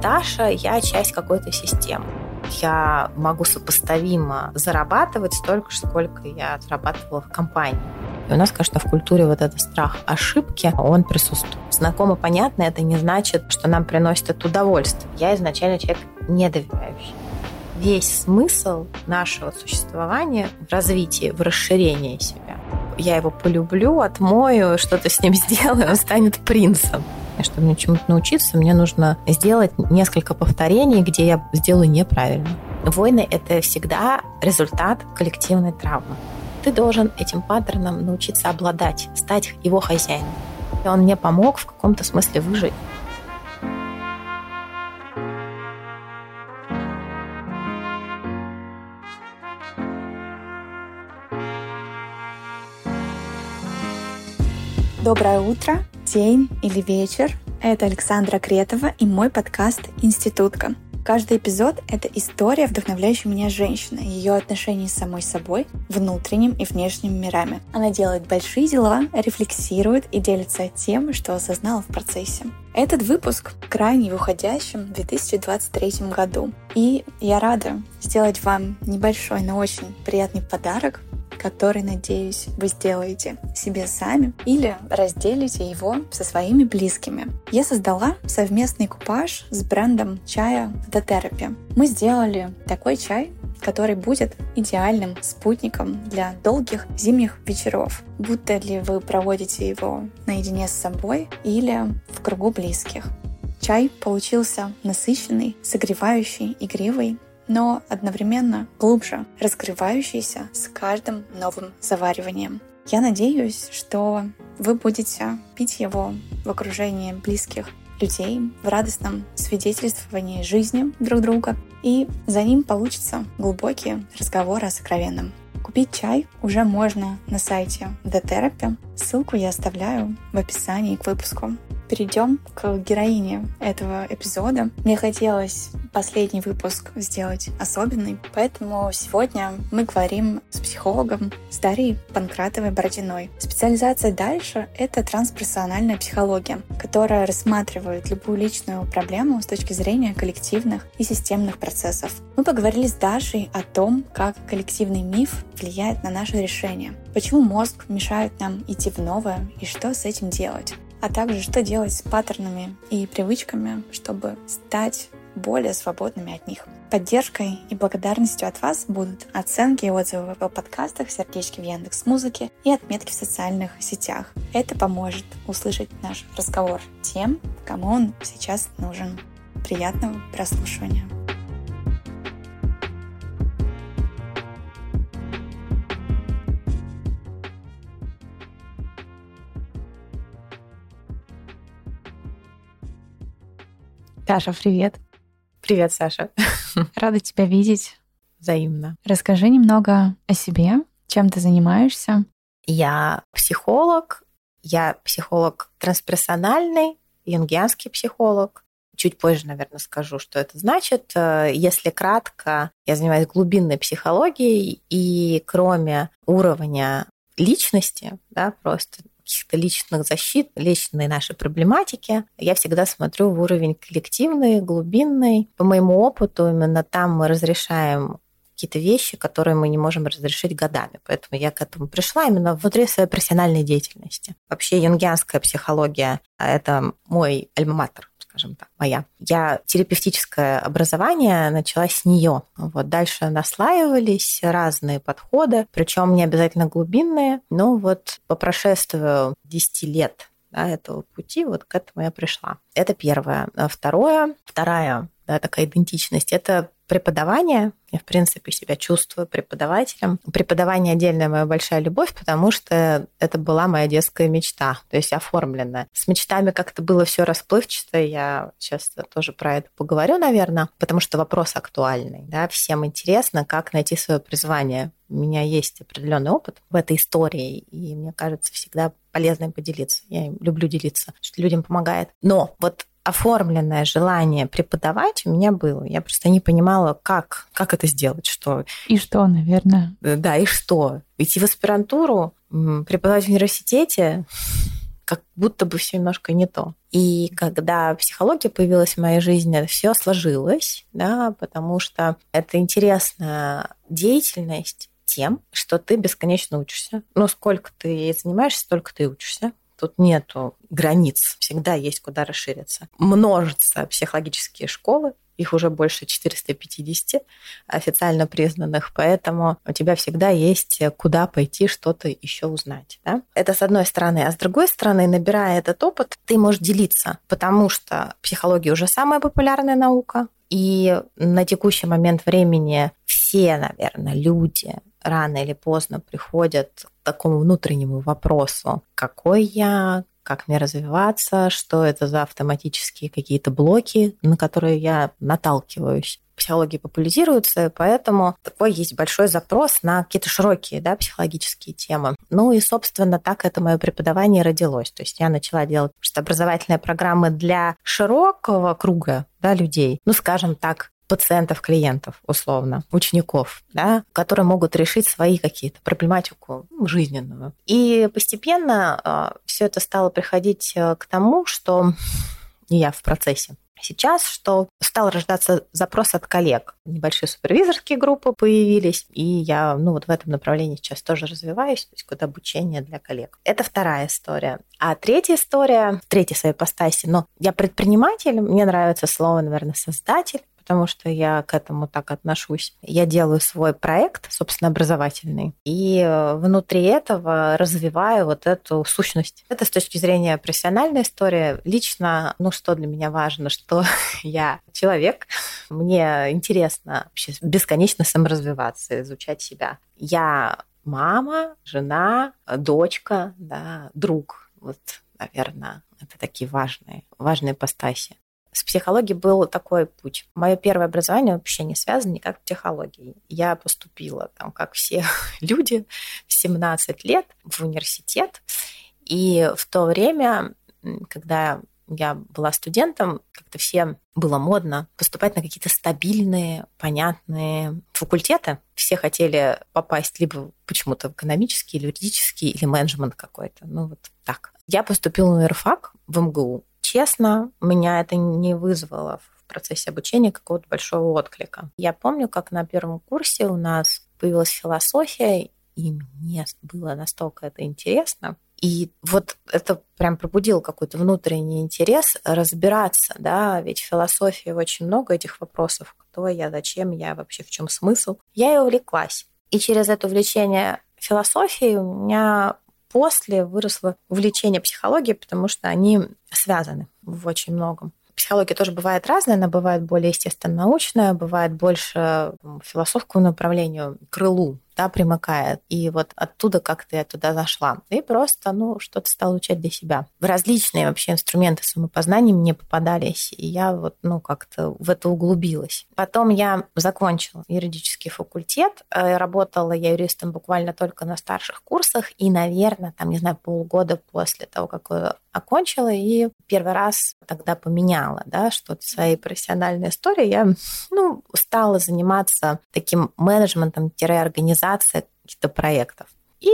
Даша, я часть какой-то системы. Я могу сопоставимо зарабатывать столько, сколько я зарабатывала в компании. И у нас, конечно, в культуре вот этот страх ошибки, он присутствует. Знакомо, понятно, это не значит, что нам приносит это удовольствие. Я изначально человек недоверяющий. Весь смысл нашего существования в развитии, в расширении себя. Я его полюблю, отмою, что-то с ним сделаю, он станет принцем. И чтобы мне чему-то научиться, мне нужно сделать несколько повторений, где я сделаю неправильно. Войны — это всегда результат коллективной травмы ты должен этим паттерном научиться обладать, стать его хозяином. И он мне помог в каком-то смысле выжить. Доброе утро, день или вечер. Это Александра Кретова и мой подкаст «Институтка». Каждый эпизод — это история, вдохновляющая меня женщины, ее отношения с самой собой, внутренним и внешним мирами. Она делает большие дела, рефлексирует и делится тем, что осознала в процессе. Этот выпуск крайне в 2023 году. И я рада сделать вам небольшой, но очень приятный подарок который, надеюсь, вы сделаете себе сами или разделите его со своими близкими. Я создала совместный купаж с брендом чая Therapy. Мы сделали такой чай, который будет идеальным спутником для долгих зимних вечеров, будто ли вы проводите его наедине с собой или в кругу близких. Чай получился насыщенный, согревающий, игривый но одновременно глубже, раскрывающийся с каждым новым завариванием. Я надеюсь, что вы будете пить его в окружении близких людей, в радостном свидетельствовании жизни друг друга, и за ним получится глубокий разговор о сокровенном. Купить чай уже можно на сайте The Therapy. Ссылку я оставляю в описании к выпуску перейдем к героине этого эпизода. Мне хотелось последний выпуск сделать особенный, поэтому сегодня мы говорим с психологом, с Дарьей Панкратовой-Бородиной. Специализация дальше — это трансперсональная психология, которая рассматривает любую личную проблему с точки зрения коллективных и системных процессов. Мы поговорили с Дашей о том, как коллективный миф влияет на наше решение, почему мозг мешает нам идти в новое и что с этим делать а также что делать с паттернами и привычками, чтобы стать более свободными от них. Поддержкой и благодарностью от вас будут оценки и отзывы в подкастах, сердечки в Яндекс Музыке и отметки в социальных сетях. Это поможет услышать наш разговор тем, кому он сейчас нужен. Приятного прослушивания! Саша, привет. Привет, Саша. Рада тебя видеть. Взаимно. Расскажи немного о себе, чем ты занимаешься. Я психолог, я психолог трансперсональный, юнгианский психолог. Чуть позже, наверное, скажу, что это значит. Если кратко, я занимаюсь глубинной психологией, и кроме уровня личности, да, просто каких-то личных защит, личной нашей проблематики, я всегда смотрю в уровень коллективный, глубинный. По моему опыту, именно там мы разрешаем какие-то вещи, которые мы не можем разрешить годами. Поэтому я к этому пришла именно внутри своей профессиональной деятельности. Вообще юнгианская психология – это мой альма-матер скажем так, моя. Я терапевтическое образование начала с нее. Вот дальше наслаивались разные подходы, причем не обязательно глубинные. Но вот по прошествию 10 лет да, этого пути, вот к этому я пришла. Это первое. А второе, вторая да, такая идентичность, это преподавание. Я, в принципе, себя чувствую преподавателем. Преподавание отдельная моя большая любовь, потому что это была моя детская мечта, то есть оформленная. С мечтами как-то было все расплывчато, я сейчас тоже про это поговорю, наверное, потому что вопрос актуальный. Да? Всем интересно, как найти свое призвание. У меня есть определенный опыт в этой истории, и мне кажется, всегда полезно им поделиться. Я люблю делиться, что людям помогает. Но вот оформленное желание преподавать у меня было. Я просто не понимала, как, как это сделать, что... И что, наверное. Да, и что. Идти в аспирантуру, преподавать в университете, как будто бы все немножко не то. И когда психология появилась в моей жизни, все сложилось, да, потому что это интересная деятельность тем, что ты бесконечно учишься. Ну, сколько ты занимаешься, столько ты учишься. Тут нету границ, всегда есть куда расшириться. Множатся психологические школы, их уже больше 450 официально признанных, поэтому у тебя всегда есть куда пойти что-то еще узнать. Да? Это с одной стороны. А с другой стороны, набирая этот опыт, ты можешь делиться, потому что психология уже самая популярная наука, и на текущий момент времени все, наверное, люди рано или поздно приходят к такому внутреннему вопросу, какой я, как мне развиваться, что это за автоматические какие-то блоки, на которые я наталкиваюсь. Психологии популяризируется, поэтому такой есть большой запрос на какие-то широкие да, психологические темы. Ну и, собственно, так это мое преподавание родилось. То есть я начала делать образовательные программы для широкого круга да, людей, ну, скажем так, пациентов, клиентов, условно, учеников, да, которые могут решить свои какие-то проблематику жизненную. И постепенно а, все это стало приходить э, к тому, что я в процессе сейчас, что стал рождаться запрос от коллег. Небольшие супервизорские группы появились, и я ну, вот в этом направлении сейчас тоже развиваюсь, то есть куда обучение для коллег. Это вторая история. А третья история, третья своей постаси, но я предприниматель, мне нравится слово, наверное, создатель, потому что я к этому так отношусь. Я делаю свой проект, собственно, образовательный, и э, внутри этого развиваю вот эту сущность. Это с точки зрения профессиональной истории. Лично, ну, что для меня важно, что я человек, мне интересно вообще бесконечно саморазвиваться, изучать себя. Я мама, жена, дочка, да, друг. Вот, наверное, это такие важные, важные постаси. С психологией был такой путь. Мое первое образование вообще не связано никак с психологией. Я поступила, там, как все люди, в 17 лет в университет. И в то время, когда я была студентом, как-то всем было модно поступать на какие-то стабильные, понятные факультеты. Все хотели попасть либо почему-то в экономический, или юридический, или менеджмент какой-то. Ну вот так. Я поступила на юрфак в МГУ честно, меня это не вызвало в процессе обучения какого-то большого отклика. Я помню, как на первом курсе у нас появилась философия, и мне было настолько это интересно. И вот это прям пробудило какой-то внутренний интерес разбираться, да, ведь в философии очень много этих вопросов, кто я, зачем я, вообще в чем смысл. Я и увлеклась. И через это увлечение философией у меня после выросло увлечение психологией, потому что они связаны в очень многом. Психология тоже бывает разная, она бывает более естественно-научная, бывает больше философскому направлению, крылу, да, примыкает. И вот оттуда как-то я туда зашла. И просто, ну, что-то стала учать для себя. Различные вообще инструменты самопознания мне попадались, и я вот, ну, как-то в это углубилась. Потом я закончила юридический факультет. Э, работала я юристом буквально только на старших курсах, и, наверное, там, не знаю, полгода после того, как окончила, и первый раз тогда поменяла, да, что-то в своей профессиональной истории. Я, ну, стала заниматься таким менеджментом-организацией реализация каких-то проектов. И,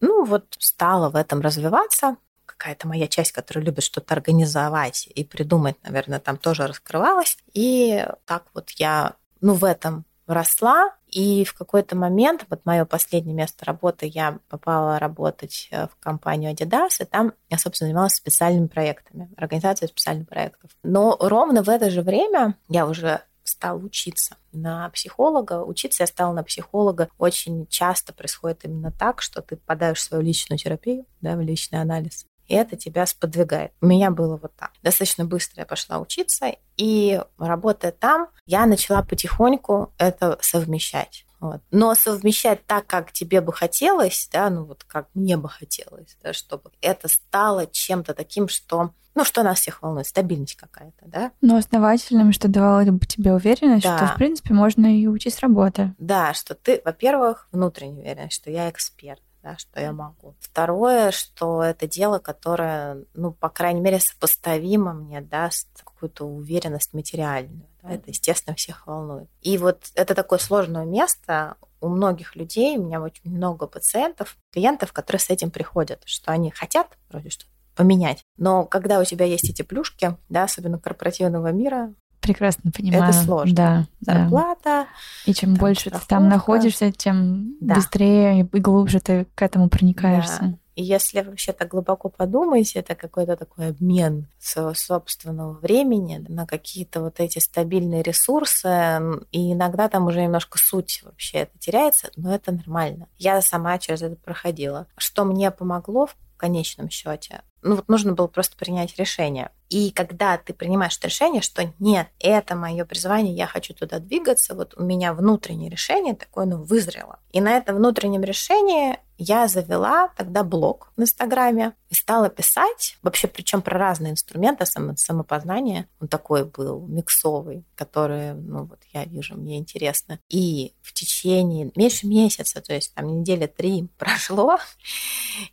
ну, вот стала в этом развиваться. Какая-то моя часть, которая любит что-то организовать и придумать, наверное, там тоже раскрывалась. И так вот я, ну, в этом росла, и в какой-то момент, вот мое последнее место работы, я попала работать э, в компанию Adidas, и там я, собственно, занималась специальными проектами, организацией специальных проектов. Но ровно в это же время я уже стал учиться на психолога. Учиться я стала на психолога. Очень часто происходит именно так, что ты попадаешь в свою личную терапию, да, в личный анализ. И это тебя сподвигает. У меня было вот так. Достаточно быстро я пошла учиться, и работая там, я начала потихоньку это совмещать. Вот. Но совмещать так, как тебе бы хотелось, да, ну вот как мне бы хотелось, да, чтобы это стало чем-то таким, что ну, что нас всех волнует, стабильность какая-то, да? Но основательным, что давало бы тебе уверенность, да. что, в принципе, можно и уйти с работы. Да, что ты, во-первых, внутренне уверен, что я эксперт, да, что я могу. Второе, что это дело, которое, ну, по крайней мере, сопоставимо мне даст какую-то уверенность материальную. Да, это, естественно, всех волнует. И вот это такое сложное место у многих людей, у меня очень много пациентов, клиентов, которые с этим приходят, что они хотят вроде что поменять. Но когда у тебя есть эти плюшки, да, особенно корпоративного мира, прекрасно понимаю. Это сложно. Да, Зарплата. Да. И чем больше страховка. ты там находишься, тем да. быстрее и глубже ты к этому проникаешься. Да. И если вообще так глубоко подумать, это какой-то такой обмен своего собственного времени на какие-то вот эти стабильные ресурсы. И иногда там уже немножко суть вообще это теряется, но это нормально. Я сама через это проходила. Что мне помогло в конечном счете? Ну вот нужно было просто принять решение. И когда ты принимаешь решение, что нет, это мое призвание, я хочу туда двигаться, вот у меня внутреннее решение такое, ну, вызрело. И на этом внутреннем решении я завела тогда блог в Инстаграме и стала писать, вообще причем про разные инструменты само, самопознания. Он такой был миксовый, который, ну вот я вижу, мне интересно. И в течение меньше месяца, то есть там недели три прошло,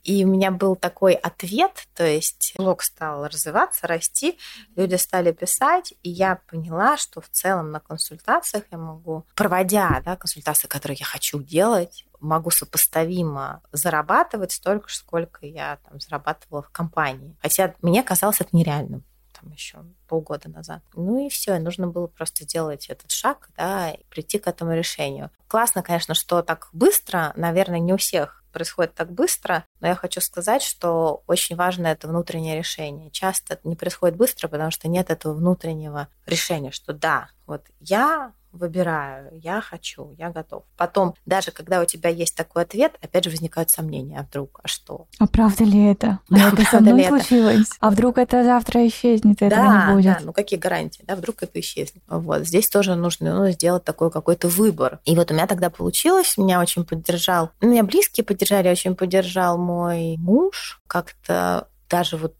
и у меня был такой ответ, то есть блог стал развиваться, расти, люди стали писать, и я поняла, что в целом на консультациях я могу, проводя да, консультации, которые я хочу делать, могу сопоставимо зарабатывать столько, сколько я там зарабатывала в компании. Хотя мне казалось это нереальным там еще полгода назад. Ну и все, нужно было просто сделать этот шаг, да, и прийти к этому решению. Классно, конечно, что так быстро, наверное, не у всех происходит так быстро, но я хочу сказать, что очень важно это внутреннее решение. Часто это не происходит быстро, потому что нет этого внутреннего решения, что да, вот я выбираю, я хочу, я готов. Потом, даже когда у тебя есть такой ответ, опять же возникают сомнения, а вдруг, а что? А правда ли это? А да, это со мной случилось? Это? А вдруг это завтра исчезнет, этого да, не будет? Да, ну какие гарантии, да, вдруг это исчезнет. Вот, здесь тоже нужно ну, сделать такой какой-то выбор. И вот у меня тогда получилось, меня очень поддержал, меня близкие поддержали, очень поддержал мой муж, как-то даже вот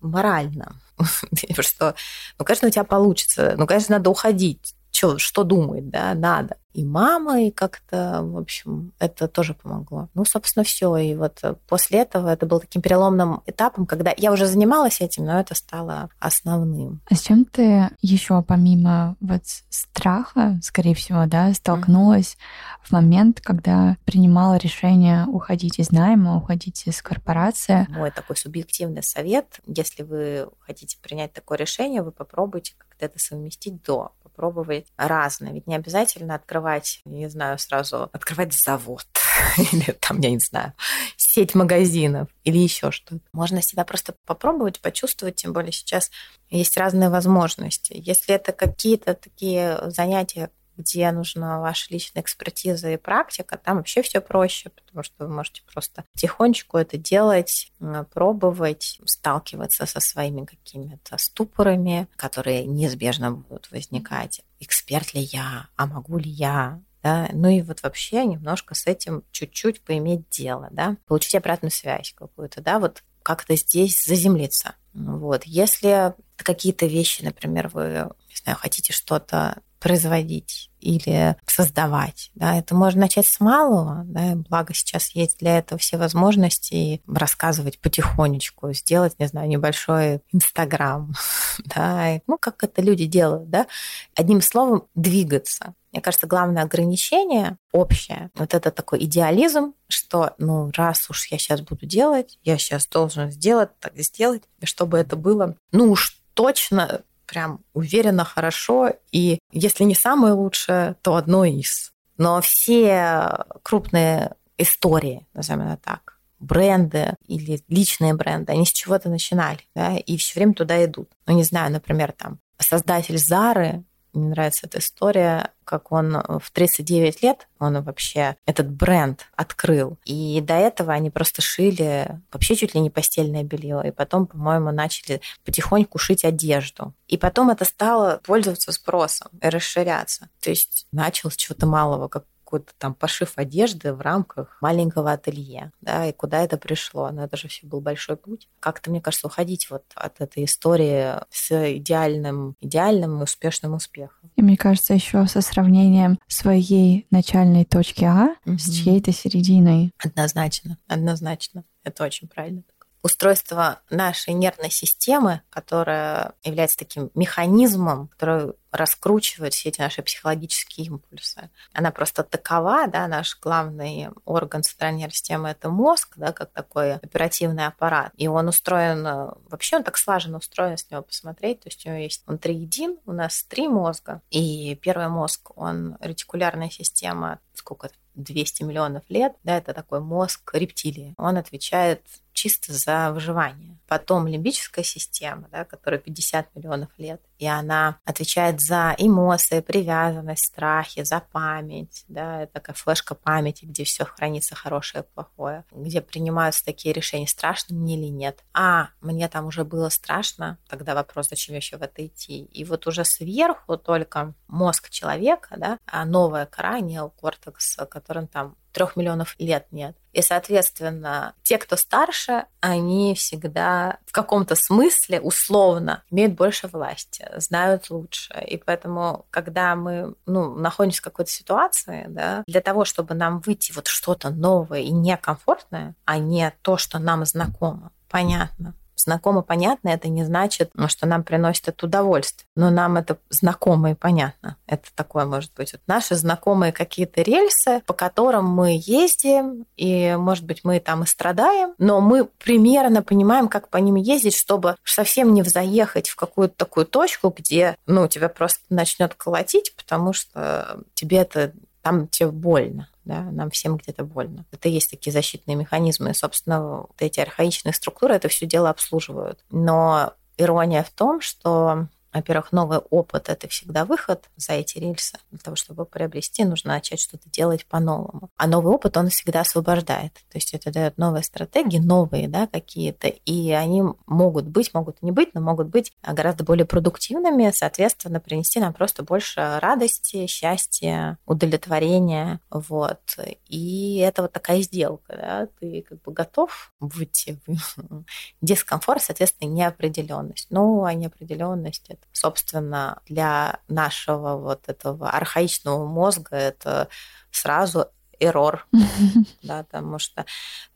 морально, что, ну, конечно, у тебя получится, ну, конечно, надо уходить, что, что думает, да, надо. И мама, и как-то, в общем, это тоже помогло. Ну, собственно, все. И вот после этого это был таким переломным этапом, когда я уже занималась этим, но это стало основным. А с чем ты еще помимо вот страха, скорее всего, да, столкнулась mm-hmm. в момент, когда принимала решение уходить из найма, уходить из корпорации? Мой такой субъективный совет, если вы хотите принять такое решение, вы попробуйте как-то это совместить до пробовать разное. Ведь не обязательно открывать, не знаю, сразу открывать завод или там, я не знаю, сеть магазинов или еще что-то. Можно себя просто попробовать, почувствовать, тем более сейчас есть разные возможности. Если это какие-то такие занятия, где нужна ваша личная экспертиза и практика, там вообще все проще, потому что вы можете просто тихонечку это делать, пробовать, сталкиваться со своими какими-то ступорами, которые неизбежно будут возникать. Эксперт ли я, а могу ли я, да, ну и вот вообще немножко с этим чуть-чуть поиметь дело, да, получить обратную связь какую-то, да, вот как-то здесь заземлиться. Вот. Если какие-то вещи, например, вы, не знаю, хотите что-то производить или создавать. Да, это можно начать с малого, да, благо сейчас есть для этого все возможности рассказывать потихонечку, сделать, не знаю, небольшой Инстаграм, да, ну, как это люди делают, да, одним словом, двигаться. Мне кажется, главное ограничение общее, вот это такой идеализм, что, ну, раз уж я сейчас буду делать, я сейчас должен сделать, так сделать, чтобы это было, ну уж точно прям уверенно, хорошо. И если не самое лучшее, то одно из. Но все крупные истории, назовем это так, бренды или личные бренды, они с чего-то начинали, да, и все время туда идут. Ну, не знаю, например, там, создатель Зары мне нравится эта история, как он в 39 лет, он вообще этот бренд открыл. И до этого они просто шили вообще чуть ли не постельное белье. И потом, по-моему, начали потихоньку шить одежду. И потом это стало пользоваться спросом и расширяться. То есть начал с чего-то малого, как какой-то там пошив одежды в рамках маленького ателье, да, и куда это пришло. Но это же все был большой путь. Как-то, мне кажется, уходить вот от этой истории с идеальным, идеальным и успешным успехом. И мне кажется, еще со сравнением своей начальной точки А угу. с чьей-то серединой. Однозначно, однозначно. Это очень правильно устройство нашей нервной системы, которая является таким механизмом, который раскручивает все эти наши психологические импульсы. Она просто такова, да, наш главный орган центральной нервной системы – это мозг, да, как такой оперативный аппарат. И он устроен, вообще он так слаженно устроен, с него посмотреть, то есть у него есть, он триедин, у нас три мозга, и первый мозг, он ретикулярная система, сколько это, 200 миллионов лет, да, это такой мозг рептилии. Он отвечает чисто за выживание. Потом лимбическая система, да, которая 50 миллионов лет, и она отвечает за эмоции, привязанность, страхи, за память, да, это такая флешка памяти, где все хранится хорошее и плохое, где принимаются такие решения, страшно мне или нет. А, мне там уже было страшно, тогда вопрос, зачем еще в это идти. И вот уже сверху только мозг человека, да, а новая кора, неокортекс, которым там трех миллионов лет нет. И, соответственно, те, кто старше, они всегда в каком-то смысле условно имеют больше власти, знают лучше. И поэтому, когда мы ну, находимся в какой-то ситуации, да, для того, чтобы нам выйти вот что-то новое и некомфортное, а не то, что нам знакомо, понятно, знакомо, понятно, это не значит, ну, что нам приносит это удовольствие. Но нам это знакомо и понятно. Это такое может быть. Вот наши знакомые какие-то рельсы, по которым мы ездим, и, может быть, мы там и страдаем, но мы примерно понимаем, как по ним ездить, чтобы совсем не заехать в какую-то такую точку, где, ну, тебя просто начнет колотить, потому что тебе это там тебе больно да, нам всем где-то больно. Это есть такие защитные механизмы, и, собственно, вот эти архаичные структуры это все дело обслуживают. Но ирония в том, что во-первых, новый опыт – это всегда выход за эти рельсы. Для того, чтобы приобрести, нужно начать что-то делать по-новому. А новый опыт, он всегда освобождает. То есть это дает новые стратегии, новые да, какие-то, и они могут быть, могут не быть, но могут быть гораздо более продуктивными, соответственно, принести нам просто больше радости, счастья, удовлетворения. Вот. И это вот такая сделка. Да? Ты как бы готов выйти в дискомфорт, соответственно, неопределенность. Ну, а неопределенность собственно, для нашего вот этого архаичного мозга это сразу эррор, да, потому что,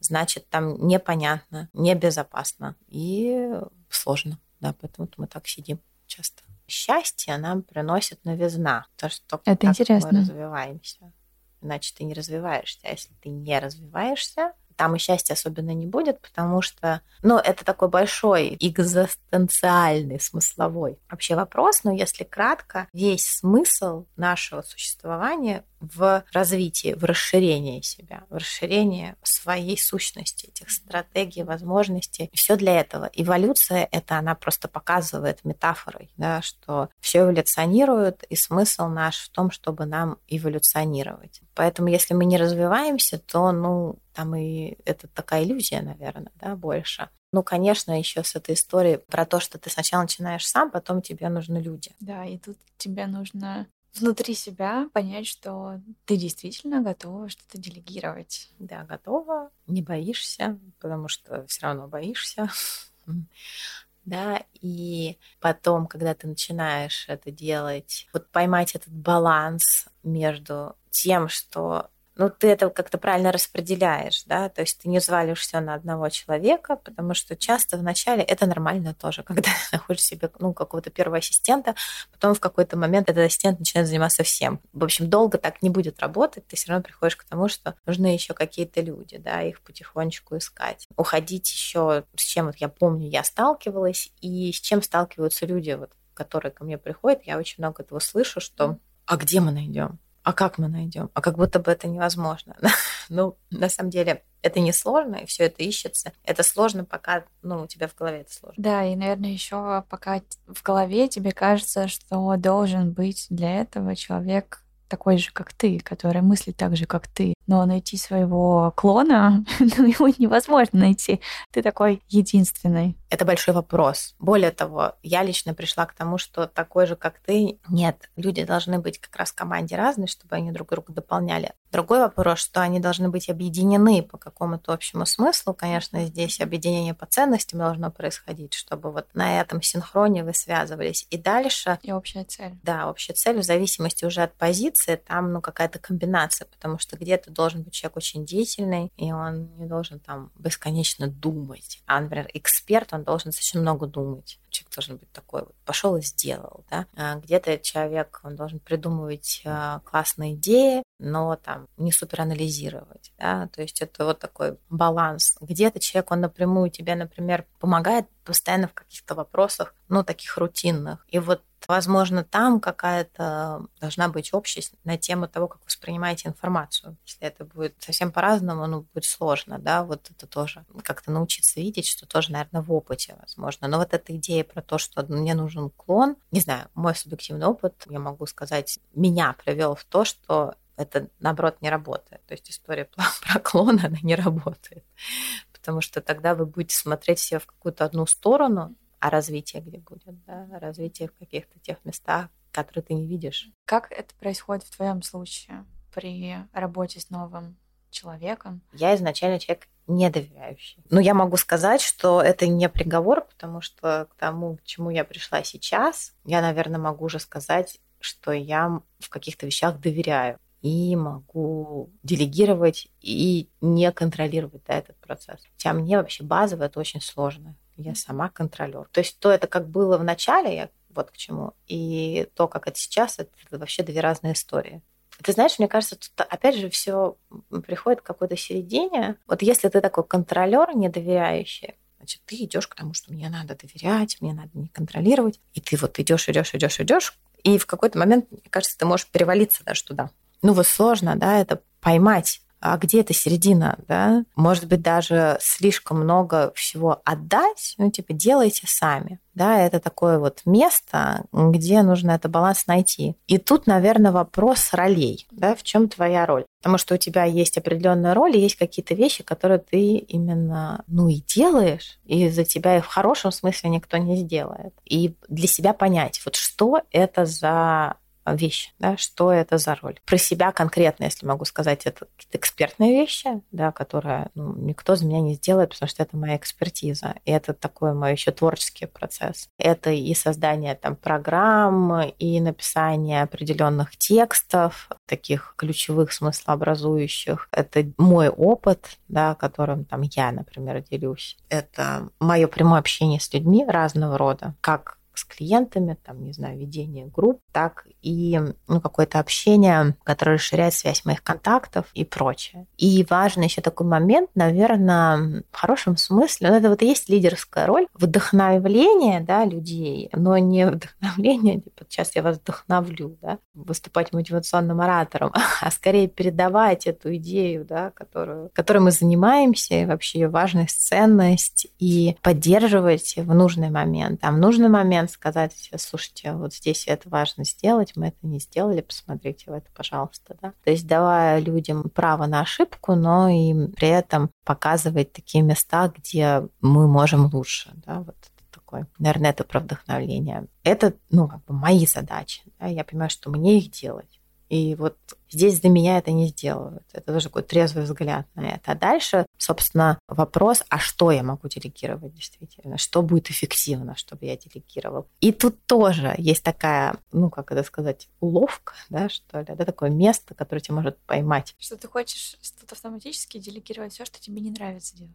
значит, там непонятно, небезопасно и сложно, да, поэтому мы так сидим часто. Счастье нам приносит новизна, то, что Это интересно. мы развиваемся. Иначе ты не развиваешься. А если ты не развиваешься, там и счастья особенно не будет, потому что, ну, это такой большой экзистенциальный, смысловой вообще вопрос, но если кратко, весь смысл нашего существования в развитии, в расширении себя, в расширении своей сущности, этих стратегий, возможностей. Все для этого. Эволюция это она просто показывает метафорой, да, что все эволюционирует, и смысл наш в том, чтобы нам эволюционировать. Поэтому если мы не развиваемся, то, ну, там и это такая иллюзия, наверное, да, больше. Ну, конечно, еще с этой историей про то, что ты сначала начинаешь сам, потом тебе нужны люди. Да, и тут тебе нужно внутри себя понять, что ты действительно готова что-то делегировать. Да, готова, не боишься, потому что все равно боишься. Да, и потом, когда ты начинаешь это делать, вот поймать этот баланс между тем, что ну, ты это как-то правильно распределяешь, да, то есть ты не взвалишь все на одного человека, потому что часто вначале это нормально тоже, когда находишь себе, ну, какого-то первого ассистента, потом в какой-то момент этот ассистент начинает заниматься всем. В общем, долго так не будет работать, ты все равно приходишь к тому, что нужны еще какие-то люди, да, их потихонечку искать. Уходить еще, с чем вот я помню, я сталкивалась, и с чем сталкиваются люди, вот, которые ко мне приходят, я очень много этого слышу, что а где мы найдем? А как мы найдем? А как будто бы это невозможно. ну, на самом деле, это не сложно, и все это ищется. Это сложно, пока ну, у тебя в голове это сложно. Да, и, наверное, еще пока в голове тебе кажется, что должен быть для этого человек такой же, как ты, который мыслит так же, как ты, но найти своего клона, ну, его невозможно найти. Ты такой единственный. Это большой вопрос. Более того, я лично пришла к тому, что такой же, как ты, нет. Люди должны быть как раз в команде разные, чтобы они друг друга дополняли. Другой вопрос, что они должны быть объединены по какому-то общему смыслу. Конечно, здесь объединение по ценностям должно происходить, чтобы вот на этом синхроне вы связывались. И дальше... И общая цель. Да, общая цель в зависимости уже от позиции, там, ну, какая-то комбинация, потому что где-то должен быть человек очень деятельный, и он не должен там бесконечно думать. А, например, эксперт, он должен очень много думать должен быть такой вот, пошел и сделал, да. А где-то человек, он должен придумывать а, классные идеи, но там не супер анализировать, да, то есть это вот такой баланс. Где-то человек, он напрямую тебе, например, помогает постоянно в каких-то вопросах, ну, таких рутинных. И вот Возможно, там какая-то должна быть общесть на тему того, как воспринимаете информацию. Если это будет совсем по-разному, ну, будет сложно, да, вот это тоже как-то научиться видеть, что тоже, наверное, в опыте возможно. Но вот эта идея про то, что мне нужен клон, не знаю, мой субъективный опыт, я могу сказать, меня привел в то, что это, наоборот, не работает. То есть история про клон, она не работает. Потому что тогда вы будете смотреть все в какую-то одну сторону, а развитие где будет, да, развитие в каких-то тех местах, которые ты не видишь. Как это происходит в твоем случае при работе с новым человеком? Я изначально человек недоверяющий. Но я могу сказать, что это не приговор, потому что к тому, к чему я пришла сейчас, я, наверное, могу уже сказать, что я в каких-то вещах доверяю и могу делегировать и не контролировать да, этот процесс. Хотя мне вообще базово это очень сложно я сама контролер. То есть то это как было в начале, я вот к чему, и то, как это сейчас, это вообще две разные истории. Ты знаешь, мне кажется, тут опять же все приходит к какой-то середине. Вот если ты такой контролер, недоверяющий, значит, ты идешь к тому, что мне надо доверять, мне надо не контролировать, и ты вот идешь, идешь, идешь, идешь, и в какой-то момент, мне кажется, ты можешь перевалиться даже туда. Ну вот сложно, да, это поймать а где эта середина, да? Может быть, даже слишком много всего отдать, ну, типа, делайте сами. Да, это такое вот место, где нужно этот баланс найти. И тут, наверное, вопрос ролей, да, в чем твоя роль. Потому что у тебя есть определенная роль, и есть какие-то вещи, которые ты именно, ну, и делаешь, и за тебя их в хорошем смысле никто не сделает. И для себя понять, вот что это за вещи, да, что это за роль. Про себя конкретно, если могу сказать, это какие-то экспертные вещи, да, которые ну, никто за меня не сделает, потому что это моя экспертиза. И это такой мой еще творческий процесс. Это и создание там программ, и написание определенных текстов, таких ключевых смыслообразующих. Это мой опыт, да, которым там я, например, делюсь. Это мое прямое общение с людьми разного рода, как с клиентами, там, не знаю, ведение групп, так и ну, какое-то общение, которое расширяет связь моих контактов и прочее. И важный еще такой момент, наверное, в хорошем смысле, ну, это вот и есть лидерская роль, вдохновление да, людей, но не вдохновление, типа, сейчас я вас вдохновлю, да, выступать мотивационным оратором, а скорее передавать эту идею, да, которую, которой мы занимаемся, и вообще ее важность, ценность, и поддерживать в нужный момент. А в нужный момент сказать, слушайте, вот здесь это важно сделать, мы это не сделали, посмотрите в это, пожалуйста. Да? То есть давая людям право на ошибку, но и при этом показывать такие места, где мы можем лучше. Да? Вот такое. Наверное, это про вдохновление. Это, ну, как бы мои задачи. Да? Я понимаю, что мне их делать. И вот здесь за меня это не сделают. Это тоже такой трезвый взгляд на это. А дальше, собственно, вопрос, а что я могу делегировать действительно? Что будет эффективно, чтобы я делегировал? И тут тоже есть такая, ну, как это сказать, уловка, да, что ли, да, такое место, которое тебя может поймать. Что ты хочешь тут автоматически делегировать все, что тебе не нравится делать.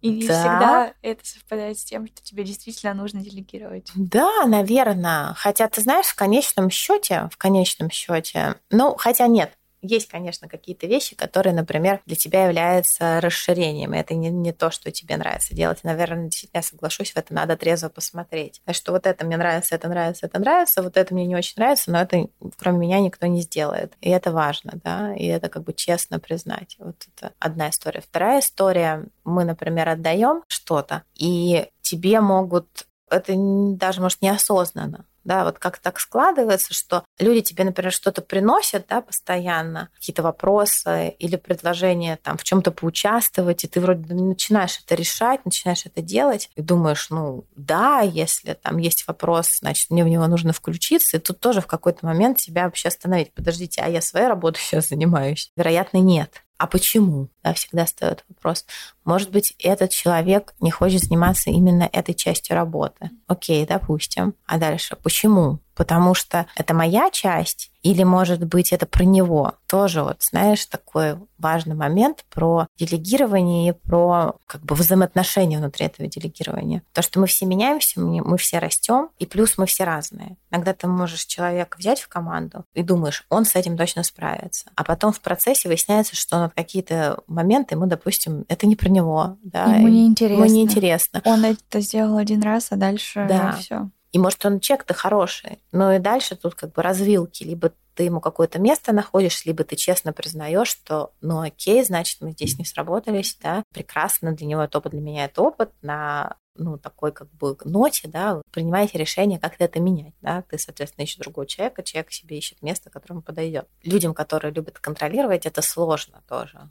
И не да. всегда это совпадает с тем, что тебе действительно нужно делегировать. Да, наверное. Хотя, ты знаешь, в конечном счете, в конечном счете, ну, хотя нет, есть, конечно, какие-то вещи, которые, например, для тебя являются расширением. это не, не то, что тебе нравится делать. наверное, действительно, я соглашусь, в это надо трезво посмотреть. Что вот это мне нравится, это нравится, это нравится, вот это мне не очень нравится, но это кроме меня никто не сделает. И это важно, да, и это как бы честно признать. Вот это одна история. Вторая история, мы, например, отдаем что-то, и тебе могут это даже, может, неосознанно, да, вот как так складывается, что люди тебе, например, что-то приносят, да, постоянно, какие-то вопросы или предложения там в чем-то поучаствовать, и ты вроде начинаешь это решать, начинаешь это делать, и думаешь, ну, да, если там есть вопрос, значит, мне в него нужно включиться, и тут тоже в какой-то момент себя вообще остановить. Подождите, а я своей работой сейчас занимаюсь? Вероятно, нет а почему? Да, всегда встает вопрос. Может быть, этот человек не хочет заниматься именно этой частью работы. Окей, допустим. А дальше, почему? Потому что это моя часть, или, может быть, это про него. Тоже вот, знаешь, такой важный момент про делегирование и про как бы взаимоотношения внутри этого делегирования. То, что мы все меняемся, мы все растем, и плюс мы все разные. Иногда ты можешь человека взять в команду и думаешь, он с этим точно справится. А потом в процессе выясняется, что на какие-то моменты мы, допустим, это не про него. Да, ему неинтересно. Ему неинтересно. Он это сделал один раз, а дальше да. все. И может он чек-то хороший, но и дальше тут как бы развилки. Либо ты ему какое-то место находишь, либо ты честно признаешь, что ну окей, значит, мы здесь не сработались, да, прекрасно, для него это опыт, для меня это опыт, на ну, такой как бы ноте, да, принимаете решение, как это менять, да, ты, соответственно, ищешь другого человека, человек себе ищет место, которому подойдет. Людям, которые любят контролировать, это сложно тоже,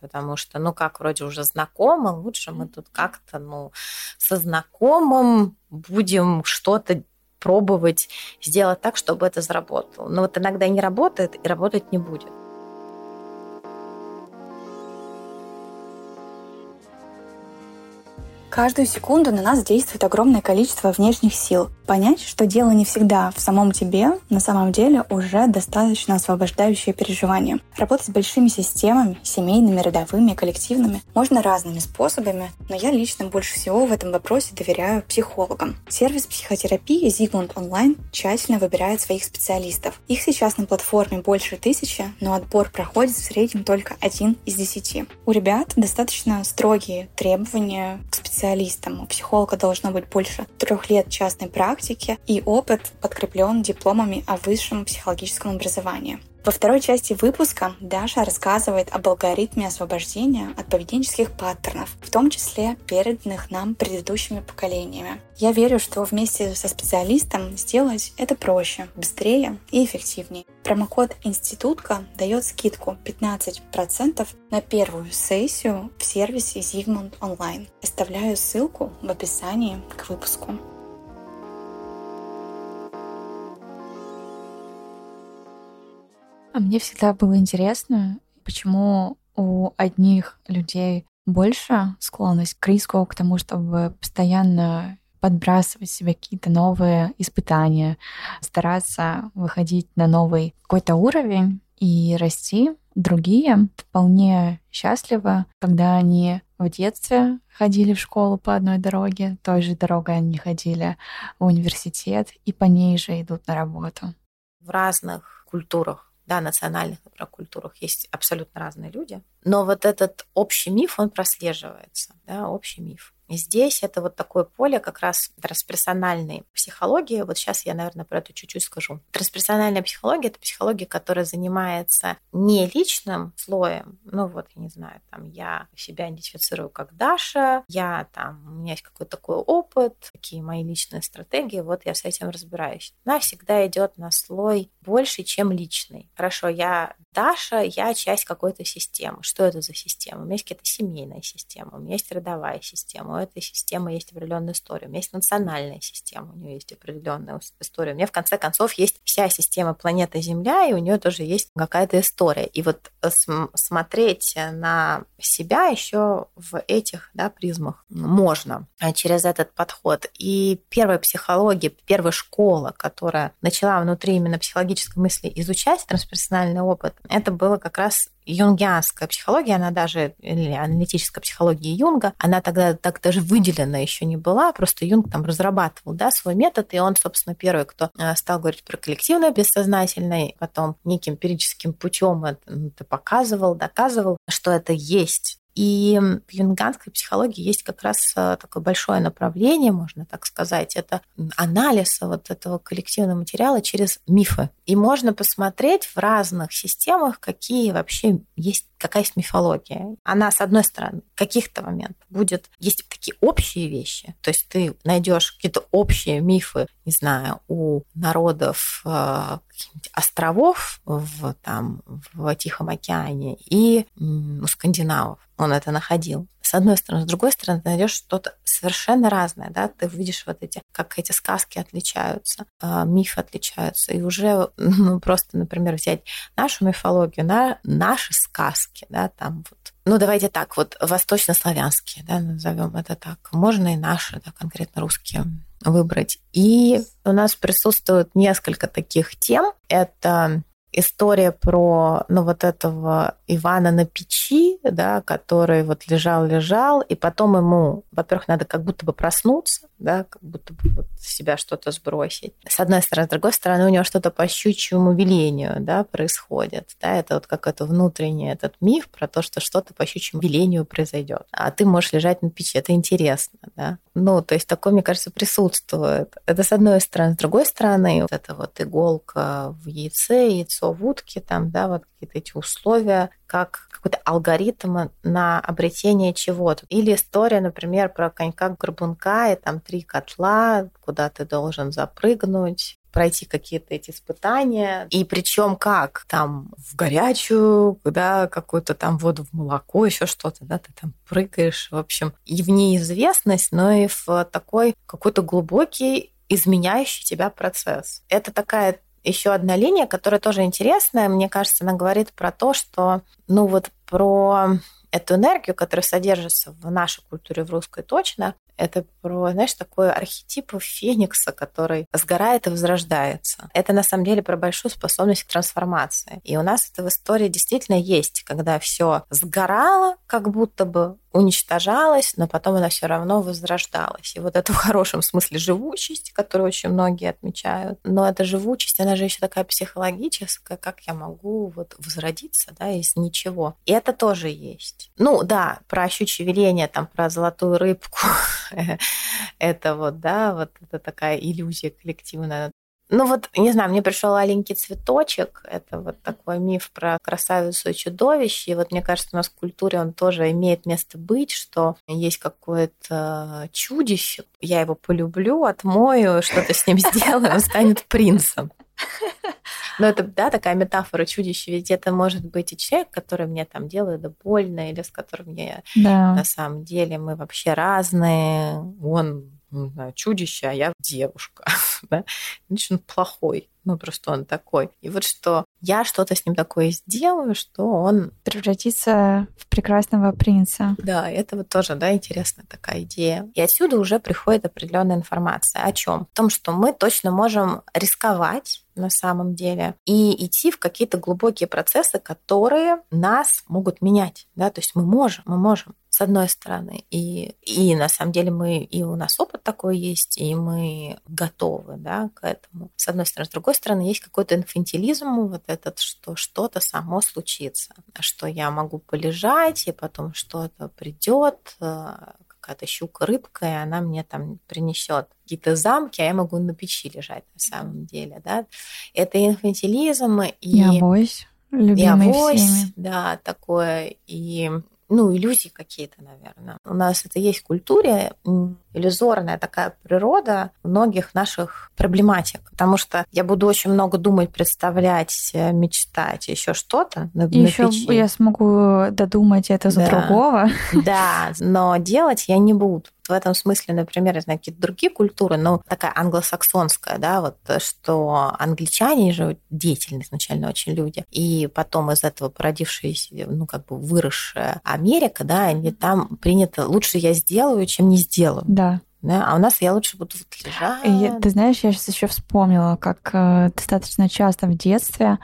потому что, ну, как вроде уже знакомы, лучше мы тут как-то, ну, со знакомым будем что-то пробовать сделать так, чтобы это заработало. Но вот иногда не работает и работать не будет. Каждую секунду на нас действует огромное количество внешних сил. Понять, что дело не всегда в самом тебе, на самом деле уже достаточно освобождающее переживание. Работать с большими системами, семейными, рядовыми, коллективными, можно разными способами, но я лично больше всего в этом вопросе доверяю психологам. Сервис психотерапии Zigmund Online тщательно выбирает своих специалистов. Их сейчас на платформе больше тысячи, но отбор проходит в среднем только один из десяти. У ребят достаточно строгие требования к специалистам. У психолога должно быть больше трех лет частной практики, и опыт подкреплен дипломами о высшем психологическом образовании. Во второй части выпуска Даша рассказывает об алгоритме освобождения от поведенческих паттернов, в том числе переданных нам предыдущими поколениями. Я верю, что вместе со специалистом сделать это проще, быстрее и эффективнее. Промокод «Институтка» дает скидку 15% на первую сессию в сервисе Zigmund Online. Оставляю ссылку в описании к выпуску. А мне всегда было интересно, почему у одних людей больше склонность к риску, к тому, чтобы постоянно подбрасывать себе какие-то новые испытания, стараться выходить на новый какой-то уровень и расти. Другие вполне счастливы, когда они в детстве ходили в школу по одной дороге, той же дорогой они ходили в университет и по ней же идут на работу. В разных культурах да, национальных, например, культурах есть абсолютно разные люди, но вот этот общий миф, он прослеживается, да, общий миф. И здесь это вот такое поле как раз трансперсональной психологии. Вот сейчас я, наверное, про это чуть-чуть скажу. Трансперсональная психология – это психология, которая занимается не личным слоем. Ну вот, я не знаю, там я себя идентифицирую как Даша, я там, у меня есть какой-то такой опыт, какие мои личные стратегии, вот я с этим разбираюсь. Она всегда идет на слой больше, чем личный. Хорошо, я Даша, я часть какой-то системы. Что это за система? У меня есть какая-то семейная система, у меня есть родовая система, у этой системы есть определенная история, у меня есть национальная система, у нее есть определенная история. У меня, в конце концов, есть вся система планеты Земля, и у нее тоже есть какая-то история. И вот э, смотреть на себя еще в этих да, призмах можно а, через этот подход. И первая психология, первая школа, которая начала внутри именно психологической мысли изучать трансперсональный опыт, это было как раз юнгианская психология, она даже, или аналитическая психология Юнга, она тогда так даже выделена еще не была, просто Юнг там разрабатывал да, свой метод, и он, собственно, первый, кто э, стал говорить про коллективное бессознательное, потом неким эмпирическим путем это, это показывал, доказывал, что это есть и в юнгганской психологии есть как раз э, такое большое направление, можно так сказать, это анализ вот этого коллективного материала через мифы. И можно посмотреть в разных системах, какие вообще есть какая есть мифология. Она, с одной стороны, каких-то моментов. Будет... Есть такие общие вещи, то есть ты найдешь какие-то общие мифы, не знаю, у народов э, островов в, там, в Тихом океане и у скандинавов. Он это находил. С одной стороны. С другой стороны, ты найдешь что-то совершенно разное, да, ты видишь вот эти, как эти сказки отличаются, э, мифы отличаются, и уже ну, просто, например, взять нашу мифологию, на наши сказки, да, там ну, давайте так, вот восточнославянские, да, назовем это так. Можно и наши, да, конкретно русские выбрать. И у нас присутствует несколько таких тем. Это история про, ну, вот этого Ивана на печи, да, который вот лежал-лежал, и потом ему, во-первых, надо как будто бы проснуться, да, как будто бы вот себя что-то сбросить. С одной стороны. С другой стороны, у него что-то по щучьему велению, да, происходит, да, это вот как это внутренний этот миф про то, что что-то по щучьему велению произойдет, а ты можешь лежать на печи, это интересно, да. Ну, то есть такое, мне кажется, присутствует. Это с одной стороны. С другой стороны, вот эта вот иголка в яйце, яйцо в утке, там, да, вот какие-то эти условия, как какой-то алгоритм на обретение чего-то. Или история, например, про конька-горбунка, и там три котла, куда ты должен запрыгнуть, пройти какие-то эти испытания. И причем как? Там в горячую, да, какую-то там воду в молоко, еще что-то, да, ты там прыгаешь, в общем, и в неизвестность, но и в такой какой-то глубокий изменяющий тебя процесс. Это такая еще одна линия, которая тоже интересная. Мне кажется, она говорит про то, что, ну вот про эту энергию, которая содержится в нашей культуре, в русской точно, это про, знаешь, такой архетип феникса, который сгорает и возрождается. Это на самом деле про большую способность к трансформации. И у нас это в истории действительно есть, когда все сгорало, как будто бы уничтожалась, но потом она все равно возрождалась. И вот это в хорошем смысле живучесть, которую очень многие отмечают. Но эта живучесть, она же еще такая психологическая, как я могу вот возродиться да, из ничего. И это тоже есть. Ну да, про щучье веление, там, про золотую рыбку, это вот, да, вот это такая иллюзия коллективная. Ну вот, не знаю, мне пришел аленький цветочек. Это вот такой миф про красавицу и чудовище. И вот мне кажется, у нас в культуре он тоже имеет место быть, что есть какое-то чудище. Я его полюблю, отмою, что-то с ним сделаю, он станет принцем. Но это, да, такая метафора чудища, ведь это может быть и человек, который мне там делает больно, или с которым я да. на самом деле мы вообще разные. Он не знаю, чудище, а я девушка. да? Значит, он плохой. Ну, просто он такой. И вот что я что-то с ним такое сделаю, что он... Превратится в прекрасного принца. Да, это вот тоже, да, интересная такая идея. И отсюда уже приходит определенная информация. О чем? О том, что мы точно можем рисковать на самом деле и идти в какие-то глубокие процессы, которые нас могут менять. Да? То есть мы можем, мы можем с одной стороны. И, и на самом деле мы, и у нас опыт такой есть, и мы готовы да, к этому. С одной стороны. С другой стороны, есть какой-то инфантилизм вот этот, что что-то само случится, что я могу полежать, и потом что-то придет, э, какая-то щука, рыбка, и она мне там принесет какие-то замки, а я могу на печи лежать на самом деле, да. Это инфантилизм и... И авось, любимый и авось, всеми. да, такое, и ну, иллюзии какие-то, наверное. У нас это есть в культуре, иллюзорная такая природа многих наших проблематик. Потому что я буду очень много думать, представлять, э, мечтать, еще что-то. На, и еще я смогу додумать это за да. другого. Да, но делать я не буду в этом смысле, например, я знаю какие-то другие культуры, но такая англосаксонская, да, вот что англичане же деятельные изначально очень люди, и потом из этого породившаяся, ну, как бы выросшая Америка, да, они там принято лучше я сделаю, чем не сделаю. Да. Да, а у нас я лучше буду вот лежать. И, ты знаешь, я сейчас еще вспомнила, как э, достаточно часто в детстве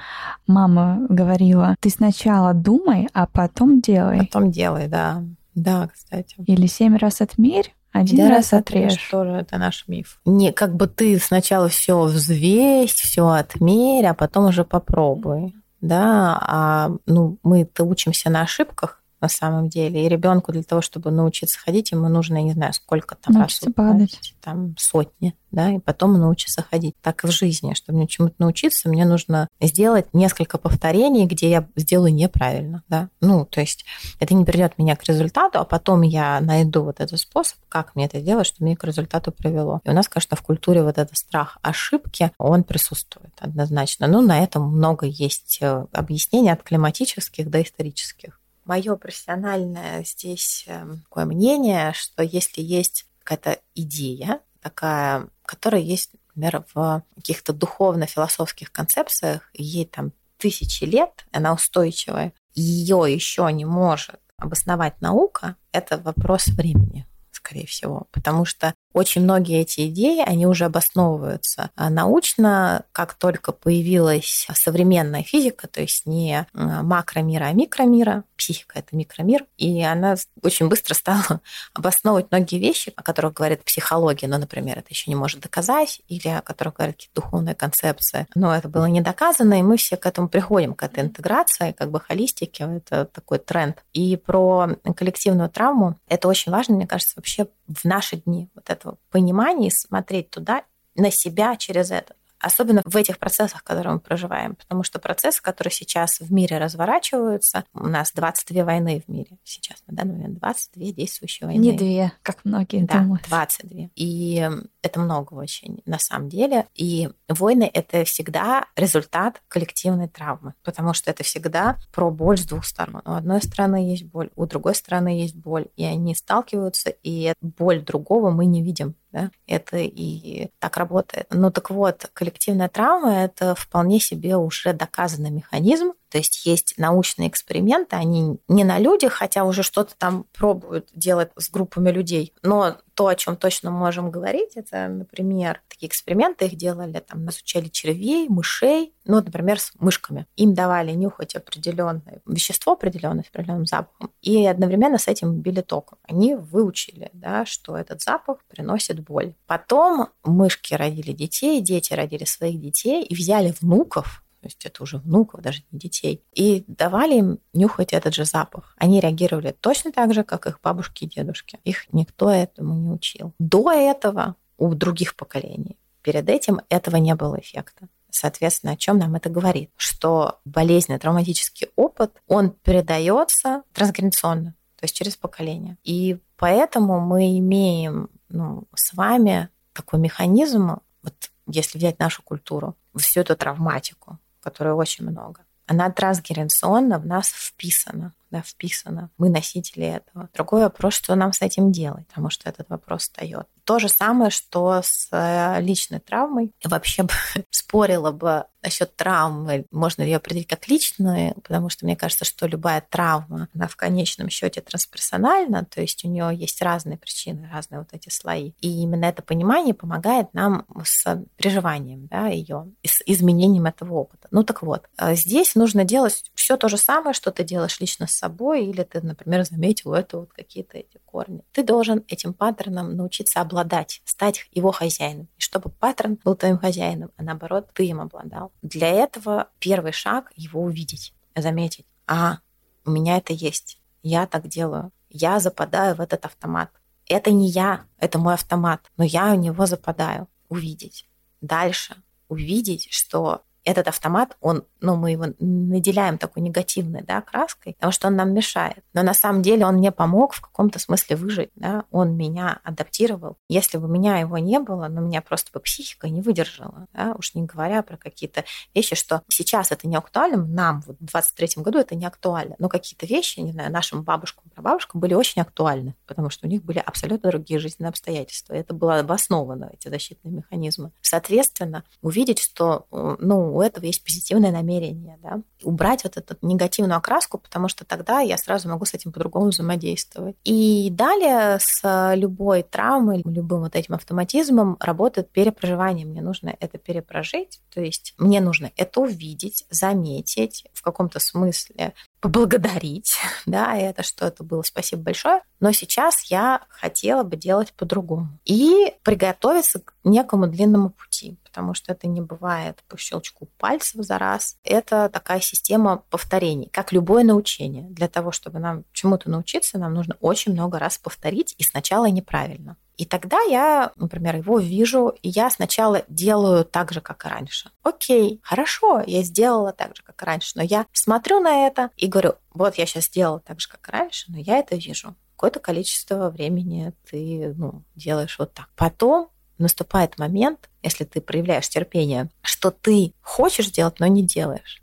мама говорила: ты сначала думай, а потом делай. Потом делай, да. Да, кстати. Или семь раз отмерь, один да, раз отрежь. Тоже это наш миф. Не как бы ты сначала все взвесь, все отмерь, а потом уже попробуй. Да, а ну, мы-то учимся на ошибках, на самом деле. И ребенку для того, чтобы научиться ходить, ему нужно, я не знаю, сколько там Научиться раз падать. Там сотни, да, и потом научиться ходить. Так и в жизни. Чтобы мне чему-то научиться, мне нужно сделать несколько повторений, где я сделаю неправильно, да. Ну, то есть это не придет меня к результату, а потом я найду вот этот способ, как мне это делать, чтобы меня к результату привело. И у нас, конечно, в культуре вот этот страх ошибки, он присутствует однозначно. Но на этом много есть э, объяснений от климатических до исторических. Мое профессиональное здесь э, такое мнение, что если есть какая-то идея, такая, которая есть, например, в каких-то духовно-философских концепциях, ей там тысячи лет, она устойчивая, ее еще не может обосновать наука, это вопрос времени скорее всего, потому что очень многие эти идеи, они уже обосновываются а научно, как только появилась современная физика, то есть не макромира, а микромира, психика — это микромир, и она очень быстро стала обосновывать многие вещи, о которых говорит психология, но, например, это еще не может доказать, или о которых говорят какие-то духовные концепции. Но это было не доказано, и мы все к этому приходим, к этой интеграции, как бы холистики, это такой тренд. И про коллективную травму это очень важно, мне кажется, вообще в наши дни. Вот это этого понимания смотреть туда, на себя через это. Особенно в этих процессах, которые мы проживаем. Потому что процессы, которые сейчас в мире разворачиваются, у нас 22 войны в мире сейчас, на данный момент 22 действующие войны. Не две, как многие да, думают. 22. И это много очень на самом деле. И войны — это всегда результат коллективной травмы, потому что это всегда про боль с двух сторон. У одной стороны есть боль, у другой стороны есть боль, и они сталкиваются, и боль другого мы не видим да, это и так работает. Ну так вот, коллективная травма – это вполне себе уже доказанный механизм, то есть есть научные эксперименты, они не на людях, хотя уже что-то там пробуют делать с группами людей. Но то, о чем точно можем говорить, это, например, такие эксперименты их делали, там, изучали червей, мышей, ну, например, с мышками. Им давали нюхать определенное вещество, определенное с определенным запахом, и одновременно с этим били током. Они выучили, да, что этот запах приносит боль. Потом мышки родили детей, дети родили своих детей и взяли внуков, то есть это уже внуков, даже не детей, и давали им нюхать этот же запах. Они реагировали точно так же, как их бабушки и дедушки. Их никто этому не учил. До этого у других поколений, перед этим этого не было эффекта. Соответственно, о чем нам это говорит? Что болезненный травматический опыт, он передается трансгенерационно, то есть через поколение. И поэтому мы имеем ну, с вами такой механизм, вот если взять нашу культуру, всю эту травматику, которой очень много. Она трансгенерационно в нас вписана, да, вписана. Мы носители этого. Другой вопрос, что нам с этим делать, потому что этот вопрос встает. То же самое, что с э, личной травмой. Вообще бы спорила бы насчет травмы. Можно ее определить как личную, потому что мне кажется, что любая травма, она в конечном счете трансперсональна, то есть у нее есть разные причины, разные вот эти слои. И именно это понимание помогает нам с переживанием да, ее, с изменением этого опыта. Ну так вот, э, здесь нужно делать все то же самое, что ты делаешь лично с собой, или ты, например, заметил это вот какие-то эти корни. Ты должен этим паттерном научиться обладать, стать его хозяином. И чтобы паттерн был твоим хозяином, а наоборот, ты им обладал. Для этого первый шаг — его увидеть, заметить. А, у меня это есть. Я так делаю. Я западаю в этот автомат. Это не я, это мой автомат, но я у него западаю. Увидеть. Дальше увидеть, что этот автомат, он, ну, мы его наделяем такой негативной да, краской, потому что он нам мешает. Но на самом деле он мне помог в каком-то смысле выжить. Да? Он меня адаптировал. Если бы меня его не было, ну, меня просто бы психика не выдержала. Да? Уж не говоря про какие-то вещи, что сейчас это не актуально, нам вот в 23 году это не актуально. Но какие-то вещи, не знаю, нашим бабушкам, прабабушкам были очень актуальны, потому что у них были абсолютно другие жизненные обстоятельства. Это было обосновано, эти защитные механизмы. Соответственно, увидеть, что, э, ну, у этого есть позитивное намерение, да, убрать вот эту негативную окраску, потому что тогда я сразу могу с этим по-другому взаимодействовать. И далее с любой травмой, любым вот этим автоматизмом работает перепроживание. Мне нужно это перепрожить, то есть мне нужно это увидеть, заметить, в каком-то смысле поблагодарить, да, это что это было, спасибо большое. Но сейчас я хотела бы делать по-другому. И приготовиться к некому длинному пути, потому что это не бывает по щелчку пальцев за раз. Это такая система повторений, как любое научение. Для того, чтобы нам чему-то научиться, нам нужно очень много раз повторить, и сначала неправильно. И тогда я, например, его вижу, и я сначала делаю так же, как и раньше. Окей, хорошо, я сделала так же, как и раньше, но я смотрю на это и говорю, вот я сейчас сделала так же, как и раньше, но я это вижу. Какое-то количество времени ты ну, делаешь вот так. Потом наступает момент, если ты проявляешь терпение, что ты хочешь сделать, но не делаешь.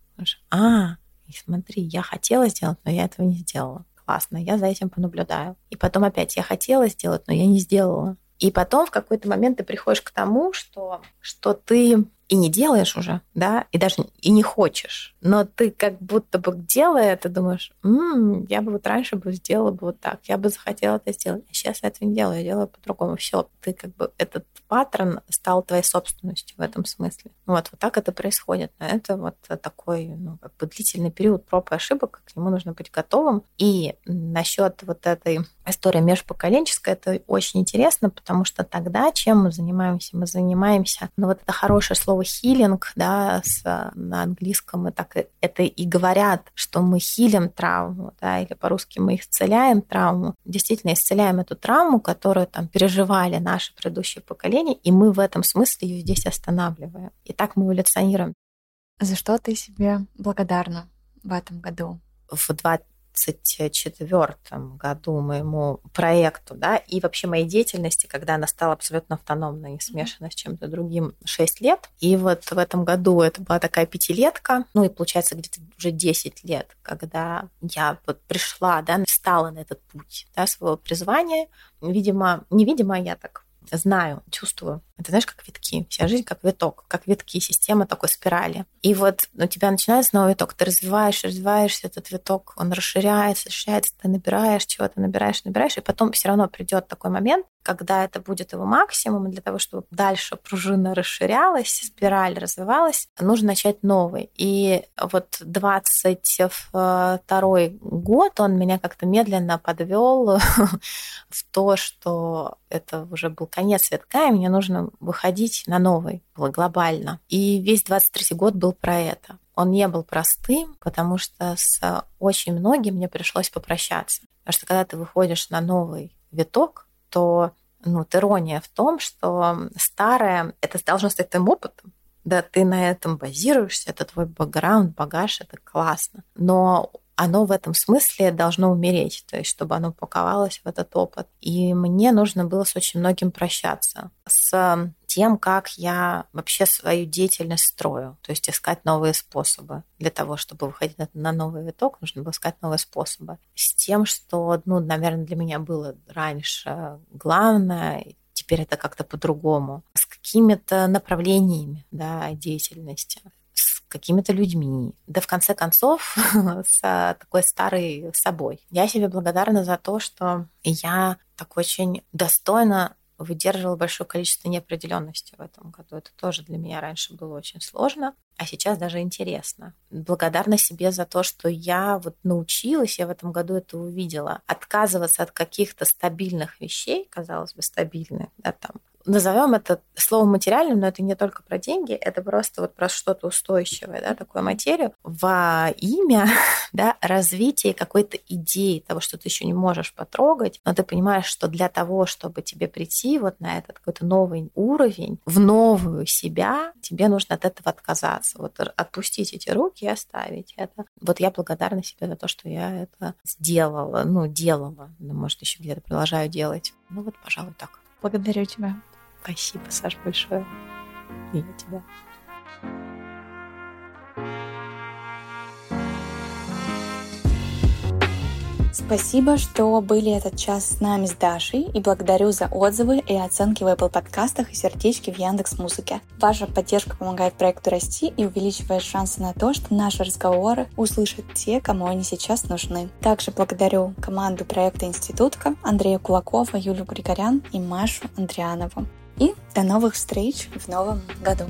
А, смотри, я хотела сделать, но я этого не сделала классно, я за этим понаблюдаю. И потом опять я хотела сделать, но я не сделала. И потом в какой-то момент ты приходишь к тому, что, что ты и не делаешь уже, да, и даже и не хочешь, но ты как будто бы делая это, думаешь, м-м, я бы вот раньше бы сделала бы вот так, я бы захотела это сделать, а сейчас я этого не делаю, я делаю по-другому. Все, ты как бы этот паттерн стал твоей собственностью в этом смысле. Вот, вот так это происходит. Но это вот такой ну, как бы длительный период проб и ошибок, к нему нужно быть готовым. И насчет вот этой истории межпоколенческой, это очень интересно, потому что тогда чем мы занимаемся? Мы занимаемся, ну вот это хорошее слово хилинг, да, с, на английском мы так это и говорят, что мы хилим травму, да, или по-русски мы исцеляем травму. Действительно, исцеляем эту травму, которую там переживали наши предыдущие поколения, и мы в этом смысле ее здесь останавливаем. И так мы эволюционируем. За что ты себе благодарна в этом году? В 2024 году моему проекту, да, и вообще моей деятельности, когда она стала абсолютно автономной, не смешана с чем-то другим, 6 лет. И вот в этом году это была такая пятилетка, ну и получается где-то уже 10 лет, когда я вот пришла, да, встала на этот путь, да, своего призвания. Видимо, невидимо я так знаю, чувствую. Это знаешь, как витки. Вся жизнь как виток, как витки, система такой спирали. И вот у тебя начинается новый виток, ты развиваешь, развиваешься, этот виток, он расширяется, расширяется, ты набираешь чего-то, набираешь, набираешь, и потом все равно придет такой момент, когда это будет его максимум, и для того, чтобы дальше пружина расширялась, спираль развивалась, нужно начать новый. И вот 22 год он меня как-то медленно подвел в то, что это уже был конец витка, и мне нужно выходить на новый, глобально. И весь 23 год был про это. Он не был простым, потому что с очень многим мне пришлось попрощаться. Потому что когда ты выходишь на новый виток, то ну, ирония в том, что старое, это должно стать твоим опытом, да, ты на этом базируешься, это твой бэкграунд, багаж, это классно. Но оно в этом смысле должно умереть, то есть чтобы оно упаковалось в этот опыт. И мне нужно было с очень многим прощаться. С тем, как я вообще свою деятельность строю, то есть искать новые способы. Для того, чтобы выходить на новый виток, нужно было искать новые способы. С тем, что, ну, наверное, для меня было раньше главное, теперь это как-то по-другому, с какими-то направлениями да, деятельности какими-то людьми, да в конце концов с такой старой собой. Я себе благодарна за то, что я так очень достойно выдерживала большое количество неопределенности в этом году. Это тоже для меня раньше было очень сложно, а сейчас даже интересно. Благодарна себе за то, что я вот научилась, я в этом году это увидела, отказываться от каких-то стабильных вещей, казалось бы, стабильных, да, там, назовем это словом материальным, но это не только про деньги, это просто вот про что-то устойчивое, да, такую материю, во имя да, развития какой-то идеи того, что ты еще не можешь потрогать, но ты понимаешь, что для того, чтобы тебе прийти вот на этот какой-то новый уровень, в новую себя, тебе нужно от этого отказаться, вот отпустить эти руки и оставить это. Вот я благодарна себе за то, что я это сделала, ну, делала, может, еще где-то продолжаю делать. Ну вот, пожалуй, так. Благодарю тебя. Спасибо, Саш, большое. И я тебя. Спасибо, что были этот час с нами с Дашей, и благодарю за отзывы и оценки в Apple подкастах и сердечки в Яндекс Музыке. Ваша поддержка помогает проекту расти и увеличивает шансы на то, что наши разговоры услышат те, кому они сейчас нужны. Также благодарю команду проекта Институтка, Андрея Кулакова, Юлю Григорян и Машу Андрианову. И до новых встреч в новом году!